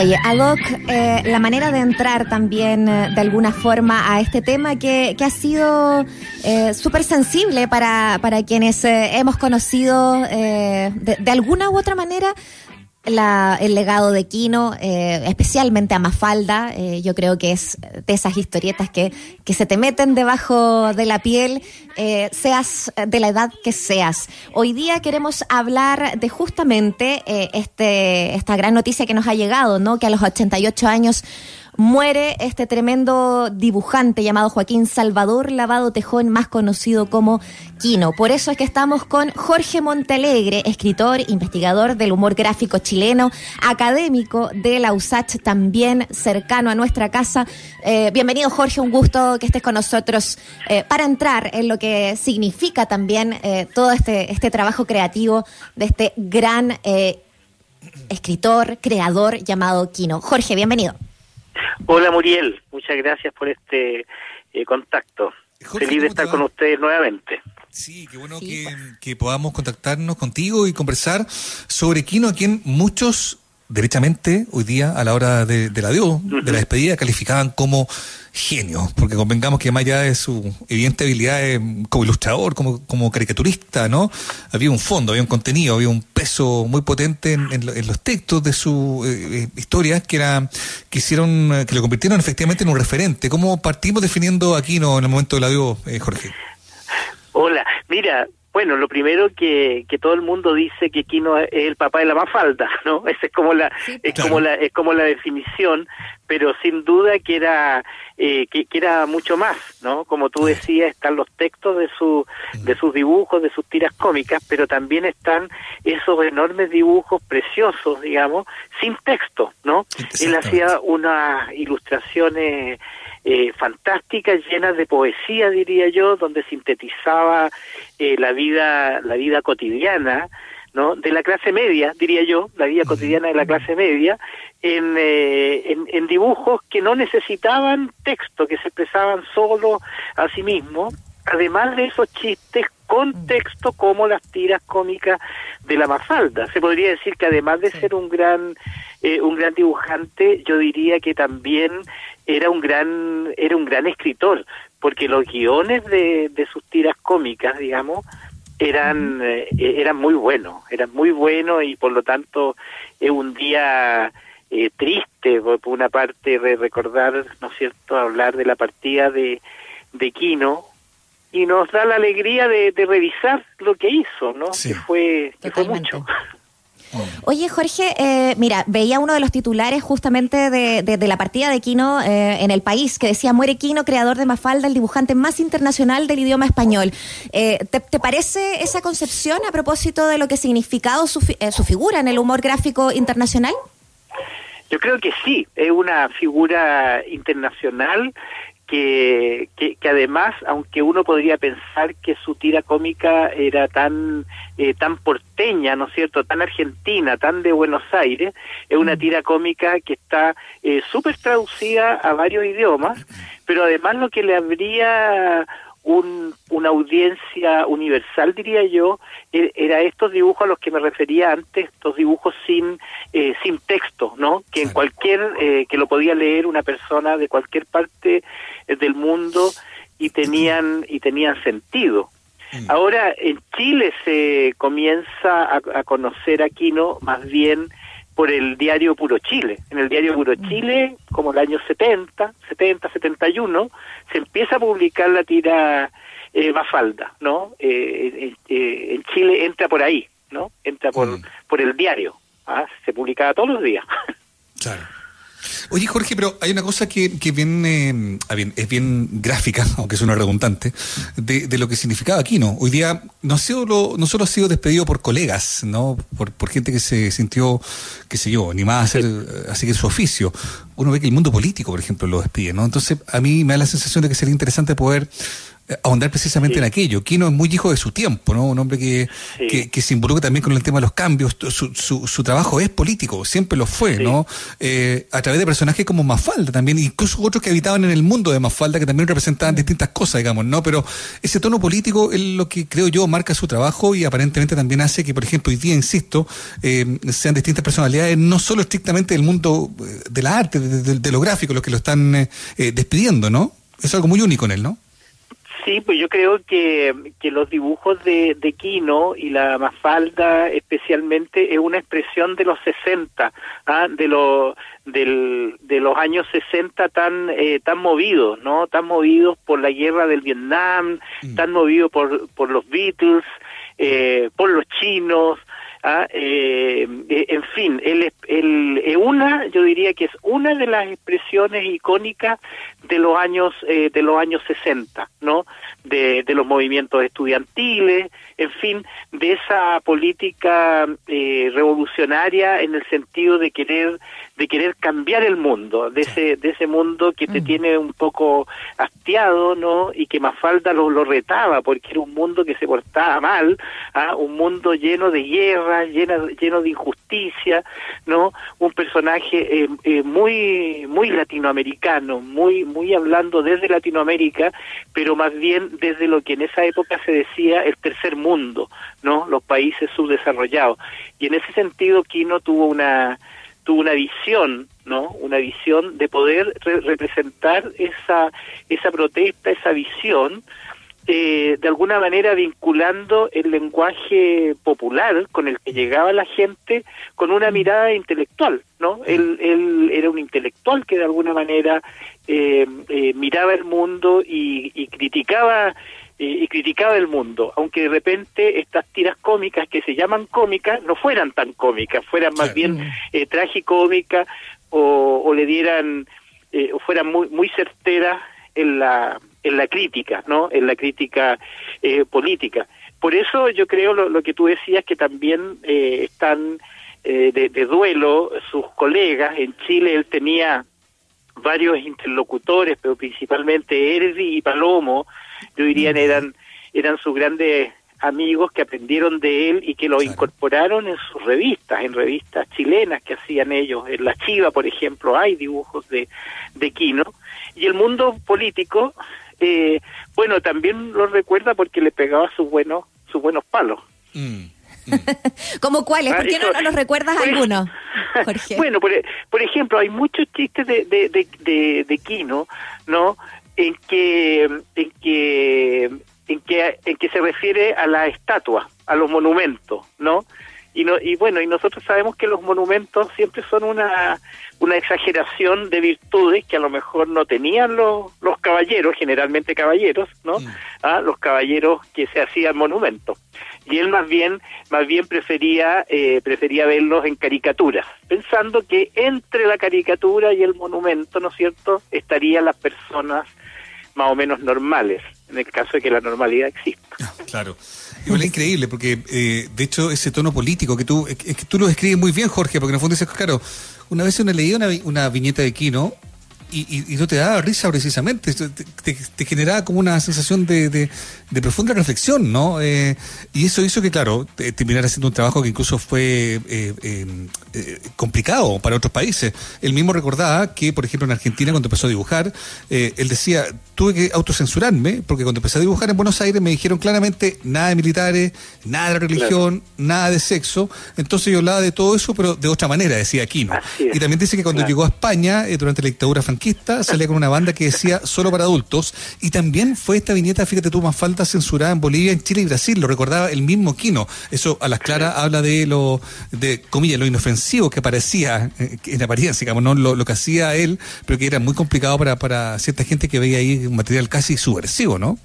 Oye, Alok, eh, la manera de entrar también eh, de alguna forma a este tema que, que ha sido eh, súper sensible para, para quienes eh, hemos conocido de, de alguna u otra manera la, el legado de Kino, eh, especialmente a Mafalda, eh, yo creo que es de esas historietas que, que se te meten debajo de la piel, eh, seas de la edad que seas. Hoy día queremos hablar de justamente este, esta gran noticia que nos ha llegado, ¿no? Que a los 88 años muere este tremendo dibujante llamado Joaquín Salvador Lavado Tejón, más conocido como Quino. Por eso es que estamos con Jorge Montalegre, escritor, investigador del humor gráfico chileno, académico de la USACH, también cercano a nuestra casa. Eh, bienvenido Jorge, un gusto que estés con nosotros eh, para entrar en lo que significa también eh, todo este, este trabajo creativo de este gran escritor, creador llamado Quino. Jorge, bienvenido. Hola Muriel, muchas gracias por este eh, contacto. Jorge, Feliz de ¿cómo te estar con ustedes nuevamente. Sí, qué bueno Sí, que, pues. que podamos contactarnos contigo y conversar sobre Kino, a quien muchos, derechamente, hoy día, a la hora de, de la adiós, de la despedida, calificaban como genio, porque convengamos que más allá de su evidente habilidad eh, como ilustrador, como, como caricaturista, ¿no? Había un fondo, había un contenido, había un peso muy potente en, en en los textos de sus eh, eh, historias que era, que hicieron, eh, que lo convirtieron efectivamente en un referente. ¿Cómo partimos definiendo a Kino en el momento del adiós, eh, Jorge? Hola, mira, bueno, lo primero que, que todo el mundo dice que Kino es el papá de la Mafalda, ¿no? Esa es como la Sí, es claro. como la es como la definición, pero sin duda que era eh, que, que era mucho más, ¿no? Como tú decías, están los textos de su de sus dibujos, de sus tiras cómicas, pero también están esos enormes dibujos preciosos, digamos, sin texto, ¿no? Él hacía unas ilustraciones eh, fantásticas, llenas de poesía, diría yo, donde sintetizaba eh, la vida, la vida cotidiana, ¿no? De la clase media, diría yo, la vida cotidiana de la clase media, en, eh, en, en dibujos que no necesitaban texto, que se expresaban solo a sí mismos, además de esos chistes con texto como las tiras cómicas de la Mafalda. Se podría decir que además de ser un gran eh, un gran dibujante, yo diría que también era un gran era un gran escritor, porque los guiones de, de sus tiras cómicas, digamos, eran eh, eran muy buenos, eran muy buenos y por lo tanto es un día eh, triste por, una parte de recordar, ¿no es cierto?, hablar de la partida de de Quino y nos da la alegría de, de revisar lo que hizo, ¿no? Sí. Que fue que fue mucho. Oye, Jorge, eh, mira, veía uno de los titulares justamente de, de- de la partida de Quino eh, en el país, que decía, muere Quino, creador de Mafalda, el dibujante más internacional del idioma español. Eh, ¿te, te parece esa concepción a propósito de lo que ha significado su, fi- eh, su figura en el humor gráfico internacional? Yo creo que sí, es una figura internacional que, que, que además, aunque uno podría pensar que su tira cómica era tan eh, tan porteña, ¿no es cierto?, tan argentina, tan de Buenos Aires, es una tira cómica que está eh, súper traducida a varios idiomas, pero además lo que le habría un, una audiencia universal, diría yo, e- era estos dibujos a los que me refería antes, estos dibujos sin eh, sin texto, ¿no? Que en cualquier eh, que lo podía leer una persona de cualquier parte eh, del mundo y tenían y tenían sentido. Mm. Ahora en Chile se comienza a, a conocer a Quino más bien por el diario Puro Chile. En el diario Puro Chile, como el año 70, 70, 71, se empieza a publicar la tira eh, Mafalda, ¿no? Eh, eh, eh, en Chile entra por ahí, ¿no? Entra por, Mm. por el diario. ¿ah? Se publicaba todos los días. Claro. Oye, Jorge, pero hay una cosa que, que bien, eh, ah, bien, es bien gráfica, aunque suena redundante, de, de lo que significaba Aquino. Hoy día no, ha sido lo- no solo ha sido despedido por colegas, ¿no? Por, por gente que se sintió, qué sé yo, animada a hacer, a seguir su oficio. Uno ve que el mundo político, por ejemplo, lo despide, ¿no? Entonces, a mí me da la sensación de que sería interesante poder ahondar precisamente en aquello. Kino es muy hijo de su tiempo, ¿no? Un hombre que, que, se involucra también con el tema de los cambios. Su, su, su trabajo es político, siempre lo fue, ¿no? Eh, a través de personajes como Mafalda también, incluso otros que habitaban en el mundo de Mafalda que también representaban distintas cosas, digamos, ¿no? Pero ese tono político es lo que creo yo marca su trabajo y aparentemente también hace que, por ejemplo, hoy día, insisto, eh, sean distintas personalidades, no solo estrictamente del mundo eh, de la arte, de, lo gráfico, los que lo están despidiendo, ¿no? Es algo muy único en él, ¿no? Sí, pues yo creo que, que los dibujos de, de Quino y la Mafalda especialmente es una expresión de los 60, ¿ah? de, los del, de los años 60 tan, eh, tan movidos, ¿no? Tan movidos por la guerra del Vietnam, mm. tan movidos por, por los Beatles, eh, por los chinos, ¿ah? eh, en fin, él es una, yo diría que es una de las expresiones icónicas de los años eh, de los años 60, ¿no? De, de los movimientos estudiantiles, en fin, de esa política eh, revolucionaria en el sentido de querer de querer cambiar el mundo, de ese de ese mundo que te mm. tiene un poco hastiado, ¿no? Y que Mafalda lo, lo retaba porque era un mundo que se portaba mal, ¿ah? un mundo lleno de guerra, lleno lleno de injusticia, ¿no? Un personaje eh, eh, muy muy latinoamericano, muy muy hablando desde Latinoamérica, pero más bien desde lo que en esa época se decía el tercer mundo mundo, ¿no? Los países subdesarrollados. Y en ese sentido Kino tuvo una tuvo una visión, ¿no? Una visión de poder representar esa esa protesta, esa visión eh, de alguna manera vinculando el lenguaje popular con el que llegaba la gente con una mirada intelectual, ¿no? Él, él era un intelectual que de alguna manera eh, eh, miraba el mundo y, y criticaba y criticaba el mundo, aunque de repente estas tiras cómicas que se llaman cómicas no fueran tan cómicas, fueran más bien eh, tragicómicas o, o, le dieran eh, o fueran muy muy certeras en la en la crítica, ¿no? En la crítica eh, política. Por eso yo creo lo, lo, que tú decías que también eh, están eh, de, de duelo sus colegas en Chile. Él tenía varios interlocutores, pero principalmente Erdi y Palomo, yo diría eran, eran sus grandes amigos que aprendieron de él y que lo incorporaron en sus revistas, en revistas chilenas que hacían ellos. En La Chiva, por ejemplo, hay dibujos de, de Quino. Y el mundo político, eh, bueno, también lo recuerda porque le pegaba sus buenos, sus buenos palos. Mm. ¿Como cuáles? ¿Por qué no, nos recuerdas pues, algunos, Jorge? Bueno, por, por, ejemplo, hay muchos chistes de, de, de, de, Kino, ¿no? En que, en que, en que, en que se refiere a la estatua, a los monumentos, ¿no? Y, no, y bueno, y nosotros sabemos que los monumentos siempre son una, una exageración de virtudes que a lo mejor no tenían los, los caballeros, generalmente caballeros, ¿no? ¿Ah? Los caballeros que se hacían monumentos y él más bien más bien prefería eh, prefería verlos en caricaturas pensando que entre la caricatura y el monumento no es cierto estarían las personas más o menos normales en el caso de que la normalidad exista. Ah, claro. Igual es increíble, porque eh, de hecho ese tono político que tú, es que tú lo describes muy bien, Jorge, porque en el fondo dices, claro, una vez uno leía una, una viñeta de Kino y, y, no te daba risa precisamente, te, te, generaba como una sensación de, de, profunda reflexión, ¿no? Eh, y eso hizo que, claro, terminara haciendo un trabajo que incluso fue eh, eh, eh, complicado para otros países. Él mismo recordaba que, por ejemplo, en Argentina, cuando empezó a dibujar, él decía, tuve que autocensurarme, porque cuando empecé a dibujar en Buenos Aires me dijeron claramente nada de militares, nada de religión, nada de sexo. Entonces yo hablaba de todo eso, pero de otra manera, decía Aquino. Y también dice que cuando llegó a España, durante la dictadura salía con una banda que decía solo para adultos. Y también fue esta viñeta, fíjate tú, más falta censurada en Bolivia, en Chile y Brasil. Lo recordaba el mismo Quino. Eso a las claras habla de lo, de comillas, lo inofensivo que parecía eh, en apariencia, digamos, no lo, que hacía él, pero que era muy complicado para, para cierta gente que veía ahí un material casi subversivo, ¿no?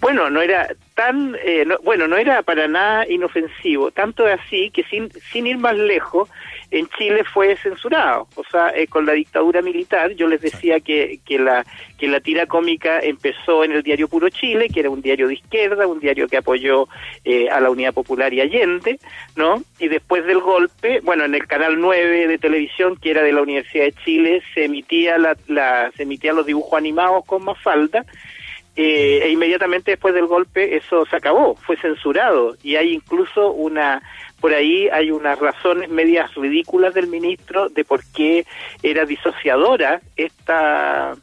Bueno, no era tan, eh, bueno, no era para nada inofensivo, tanto así que sin, sin ir más lejos, en Chile fue censurado, o sea, eh, con la dictadura militar, yo les decía que, que, la, que la tira cómica empezó en el diario Puro Chile, que era un diario de izquierda, un diario que apoyó eh, a la Unidad Popular y Allende, ¿no? Y después del golpe, bueno, en el canal 9 de televisión, que era de la Universidad de Chile, se emitía la, la se emitían los dibujos animados con Mafalda, eh, e inmediatamente después del golpe eso se acabó, fue censurado. Y hay incluso una por ahí hay unas razones medias ridículas del ministro de por qué era disociadora esta,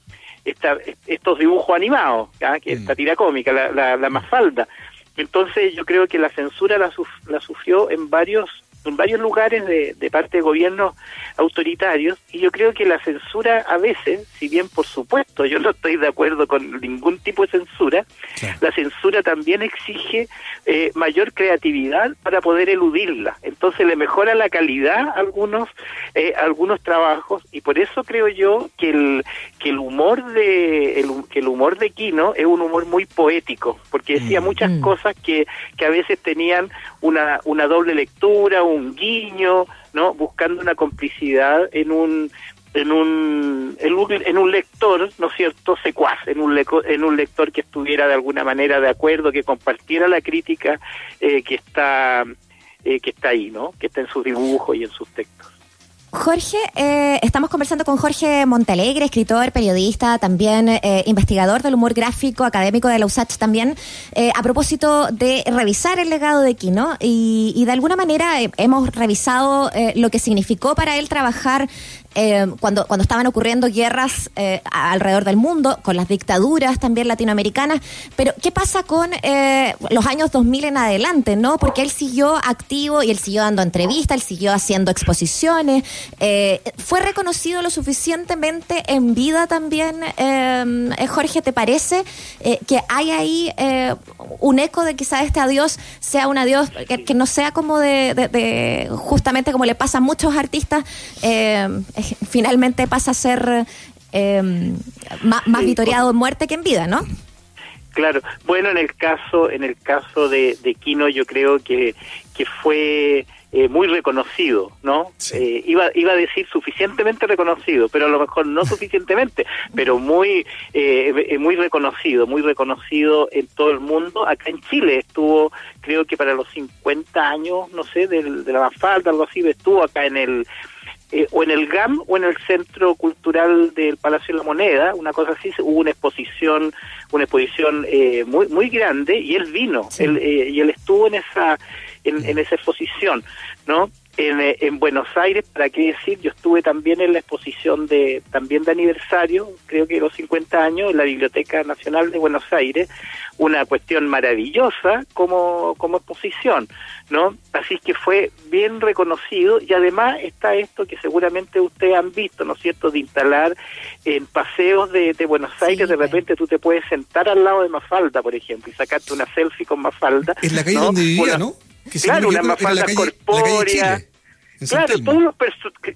esta estos dibujos animados, que esta tira cómica, la, la, la mafalda. Entonces yo creo que la censura la, la sufrió en varios en varios lugares de, de parte de gobiernos autoritarios y yo creo que la censura a veces, si bien por supuesto yo no estoy de acuerdo con ningún tipo de censura, la censura también exige eh, mayor creatividad para poder eludirla. Entonces le mejora la calidad a algunos eh, algunos trabajos y por eso creo yo que el que el humor de el, que el humor de Quino es un humor muy poético porque decía mm. muchas mm. cosas que que a veces tenían una una doble lectura, un guiño, ¿no? Buscando una complicidad en un en un, en un, en un lector, ¿no es cierto?, secuaz, en un, en un lector que estuviera de alguna manera de acuerdo, que compartiera la crítica eh, que está eh, que está ahí, ¿no?, que está en sus dibujos y en sus textos. Jorge, eh, estamos conversando con Jorge Montalegre, escritor, periodista, también eh, investigador del humor gráfico, académico de la USACH también, eh, a propósito de revisar el legado de Quino y, y de alguna manera hemos revisado lo que significó para él trabajar eh, cuando, cuando estaban ocurriendo guerras eh, alrededor del mundo, con las dictaduras también latinoamericanas. Pero, ¿qué pasa con eh, los años 2000 en adelante? no Porque él siguió activo y él siguió dando entrevistas, él siguió haciendo exposiciones. ¿Fue reconocido lo suficientemente en vida también, Jorge? ¿Te parece que hay ahí un eco de quizá este adiós sea un adiós que, no sea como de, justamente como le pasa a muchos artistas? Finalmente pasa a ser em, más, más vitoriado en muerte que en vida, ¿no? Claro, bueno, en el caso, en el caso de, de Kino, yo creo que, que fue eh, muy reconocido, ¿no? Eh, iba, iba a decir suficientemente reconocido, pero a lo mejor no suficientemente, pero muy, eh, muy reconocido, muy reconocido en todo el mundo. Acá en Chile estuvo, creo que para los 50 años, no sé, de la Mafalda, algo así, estuvo acá en el eh, o en el GAM o en el Centro Cultural del Palacio de la Moneda, una cosa así, hubo una exposición, una exposición eh, muy muy grande y él vino, él, eh, y él estuvo en esa en, en esa exposición, ¿no? En, en, Buenos Aires, para qué decir, yo estuve también en la exposición de también de aniversario, creo que los 50 años, en la Biblioteca Nacional de Buenos Aires, una cuestión maravillosa como, como exposición, ¿no? Así que fue bien reconocido y además está esto que seguramente ustedes han visto, ¿no es cierto?, de instalar en paseos de, de Buenos Aires, de repente tú te puedes sentar al lado de Mafalda, por ejemplo, y sacarte una selfie con Mafalda. En la calle donde vivía, ¿no? Claro, una Mafalda corpórea. Claro, todos los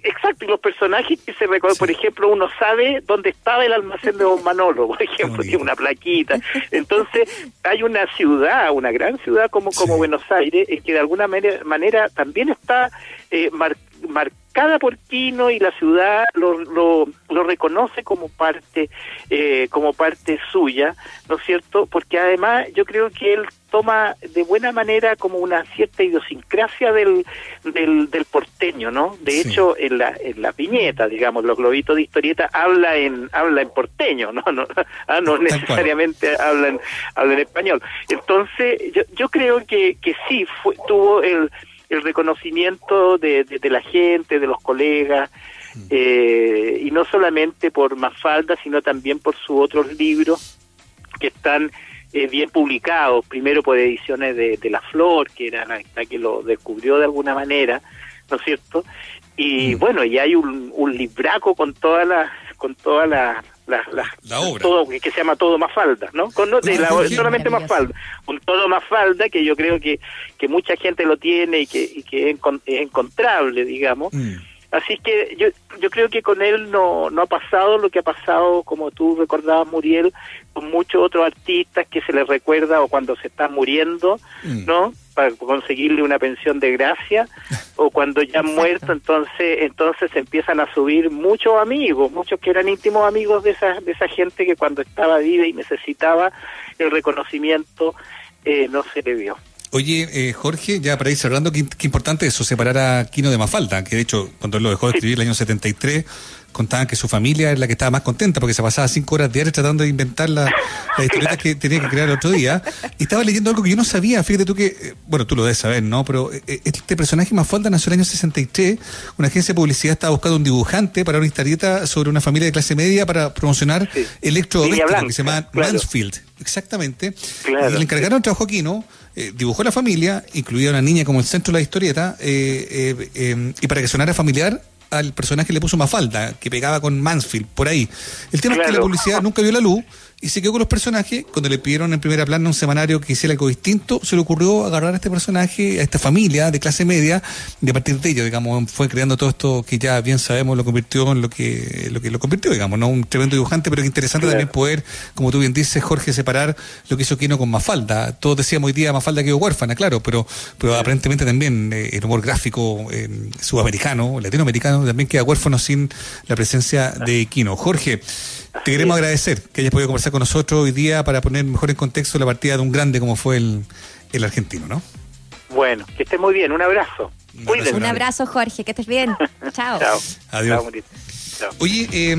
exacto, y los personajes que se recuerdan, por ejemplo, uno sabe dónde estaba el almacén de Don Manolo, por ejemplo, tiene una plaquita. Entonces, hay una ciudad, una gran ciudad como, como Buenos Aires, que de alguna manera, manera también está eh, marcada por Quino y la ciudad lo, lo, lo reconoce como parte eh, como parte suya, ¿no es cierto? Porque además yo creo que él toma de buena manera como una cierta idiosincrasia del, del, del porteño, ¿no? De hecho, en la, en la viñeta, digamos, los globitos de historieta habla en, habla en porteño, ¿no? No, ah, no necesariamente habla en, habla en español. Entonces, yo, yo creo que, que sí, fue, tuvo el, el reconocimiento de, de, la gente, de los colegas, eh, y no solamente por Mafalda, sino también por sus otros libros que están eh, bien publicados, primero por ediciones de, de La Flor, que era la, que lo descubrió de alguna manera, ¿no es cierto? Y mm. bueno, y hay un, un libraco con todas las con todas las la, la, obra. todo que se llama todo Mafalda, ¿no? Con, no, de la, solamente Mafalda, un todo Mafalda que yo creo que, que mucha gente lo tiene y que, y que es, encontrable, digamos. Mm. Así que yo, yo creo que con él no, no ha pasado lo que ha pasado, como tú recordabas, Muriel, con muchos otros artistas que se les recuerda o cuando se están muriendo, mm. ¿no? Para conseguirle una pensión de gracia, o cuando ya han muerto, entonces, entonces empiezan a subir muchos amigos, muchos que eran íntimos amigos de esa, de esa gente que cuando estaba viva y necesitaba el reconocimiento, eh, no se le vio. Oye, eh, Jorge, ya para ir cerrando, qué, importante eso, separar a Quino de Mafalda, que de hecho, cuando él lo dejó de escribir el año 73, contaban que su familia era la que estaba más contenta porque se pasaba cinco horas diarias tratando de inventar la, las historietas que tenía que crear el otro día. Y estaba leyendo algo que yo no sabía, fíjate tú que, eh, bueno, tú lo debes saber, ¿no? Pero eh, este personaje más falta nació el año 63, una agencia de publicidad estaba buscando un dibujante para una historieta sobre una familia de clase media para promocionar Sí. electrodomésticos que se llama claro. Mansfield. Exactamente. Claro, y le encargaron trabajo a Quino, eh, dibujó la familia, incluía a una niña como el centro de la historieta, eh, eh, eh, y para que sonara familiar al personaje le puso Mafalda, que pegaba con Mansfield, por ahí. El tema es que la publicidad nunca vio la luz y se quedó con los personajes. Cuando le pidieron en primera plana un semanario que hiciera algo distinto, se le ocurrió agarrar a este personaje, a esta familia de clase media, y a partir de ello, digamos, fue creando todo esto que ya bien sabemos lo convirtió en lo que lo que lo convirtió, digamos, ¿no? Un tremendo dibujante, pero que interesante Claro. también poder, como tú bien dices, Jorge, separar lo que hizo Quino con Mafalda. Todos decíamos hoy día Mafalda quedó huérfana, claro, pero, pero aparentemente también eh, el humor gráfico eh, sudamericano, latinoamericano, también queda huérfano sin la presencia de Quino. Jorge, te queremos agradecer que hayas podido conversar con nosotros hoy día para poner mejor en contexto la partida de un grande como fue el, el argentino, ¿no? Bueno, que esté muy bien. Un abrazo. Un Cuídense. Un abrazo, Jorge, que estés bien. Chao. Chao. Adiós. Chao, bonito. Chao. Oye, eh,